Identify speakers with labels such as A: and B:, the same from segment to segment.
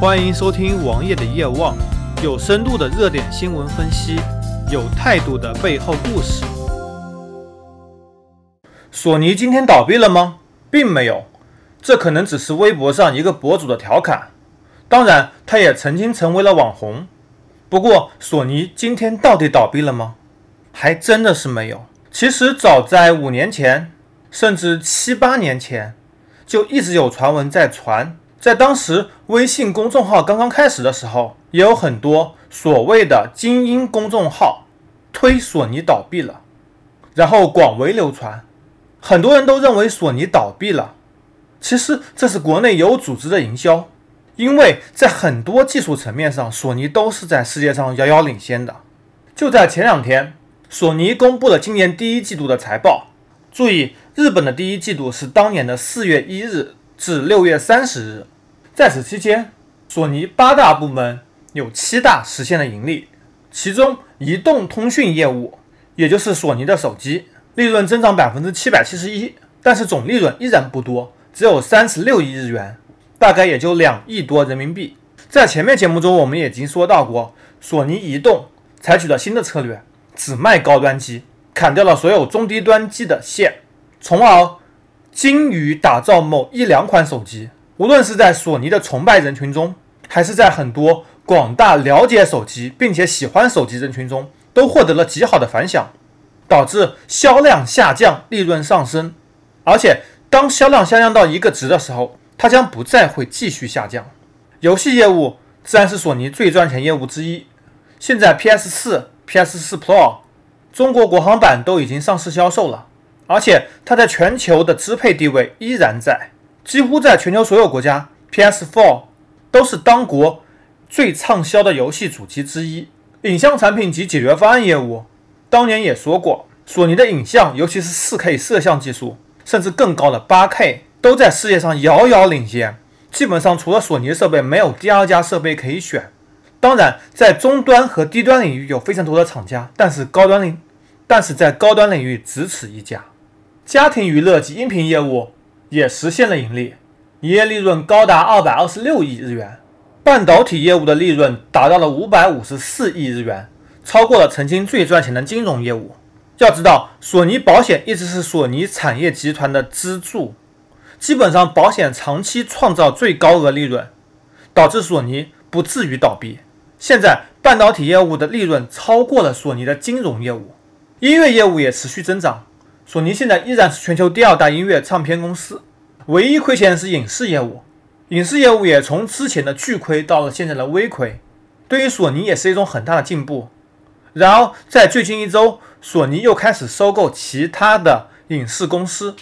A: 欢迎收听王爷的夜望，有深度的热点新闻分析，有态度的背后故事。索尼今天倒闭了吗？并没有，这可能只是微博上一个博主的调侃。当然，他也曾经成为了网红。不过，索尼今天到底倒闭了吗？还真的是没有。其实，早在五年前，甚至七八年前，就一直有传闻在传。在当时，微信公众号刚刚开始的时候，也有很多所谓的精英公众号推索尼倒闭了，然后广为流传，很多人都认为索尼倒闭了。其实这是国内有组织的营销，因为在很多技术层面上，索尼都是在世界上遥遥领先的。就在前两天，索尼公布了今年第一季度的财报。注意，日本的第一季度是当年的四月一日至六月三十日。在此期间，索尼八大部门有七大实现了盈利，其中移动通讯业务，也就是索尼的手机，利润增长百分之七百七十一，但是总利润依然不多，只有三十六亿日元，大概也就两亿多人民币。在前面节目中，我们已经说到过，索尼移动采取了新的策略，只卖高端机，砍掉了所有中低端机的线，从而精于打造某一两款手机。无论是在索尼的崇拜人群中，还是在很多广大了解手机并且喜欢手机人群中，都获得了极好的反响，导致销量下降，利润上升。而且，当销量下降到一个值的时候，它将不再会继续下降。游戏业务自然是索尼最赚钱业务之一。现在 PS 四、PS 四 Pro 中国国行版都已经上市销售了，而且它在全球的支配地位依然在。几乎在全球所有国家，PS4 都是当国最畅销的游戏主机之一。影像产品及解决方案业务，当年也说过，索尼的影像，尤其是 4K 摄像技术，甚至更高的 8K，都在世界上遥遥领先。基本上除了索尼设备，没有第二家设备可以选。当然，在中端和低端领域有非常多的厂家，但是高端领，但是在高端领域只此一家。家庭娱乐及音频业务。也实现了盈利，营业利润高达二百二十六亿日元，半导体业务的利润达到了五百五十四亿日元，超过了曾经最赚钱的金融业务。要知道，索尼保险一直是索尼产业集团的支柱，基本上保险长期创造最高额利润，导致索尼不至于倒闭。现在半导体业务的利润超过了索尼的金融业务，音乐业务也持续增长。索尼现在依然是全球第二大音乐唱片公司，唯一亏钱的是影视业务，影视业务也从之前的巨亏到了现在的微亏，对于索尼也是一种很大的进步。然而，在最近一周，索尼又开始收购其他的影视公司，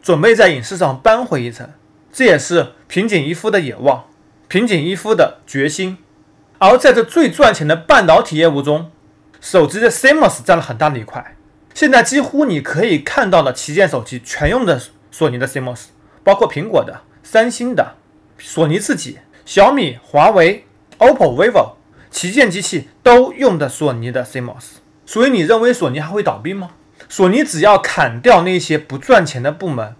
A: 准备在影视上扳回一城，这也是平井一夫的野望，平井一夫的决心。而在这最赚钱的半导体业务中，手机的 CMOS 占了很大的一块。现在几乎你可以看到的旗舰手机全用的索尼的 CMOS，包括苹果的、三星的、索尼自己、小米、华为、OPPO、vivo 旗舰机器都用的索尼的 CMOS。所以你认为索尼还会倒闭吗？索尼只要砍掉那些不赚钱的部门，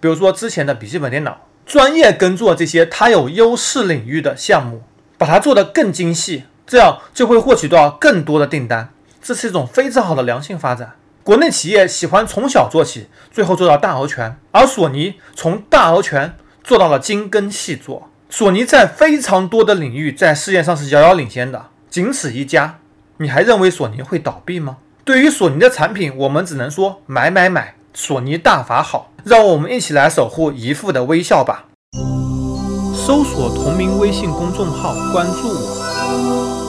A: 比如说之前的笔记本电脑，专业耕作这些它有优势领域的项目，把它做得更精细，这样就会获取到更多的订单。这是一种非常好的良性发展。国内企业喜欢从小做起，最后做到大而全，而索尼从大而全做到了精耕细作。索尼在非常多的领域在世界上是遥遥领先的，仅此一家。你还认为索尼会倒闭吗？对于索尼的产品，我们只能说买买买，索尼大法好，让我们一起来守护姨父的微笑吧。搜索同名微信公众号，关注我。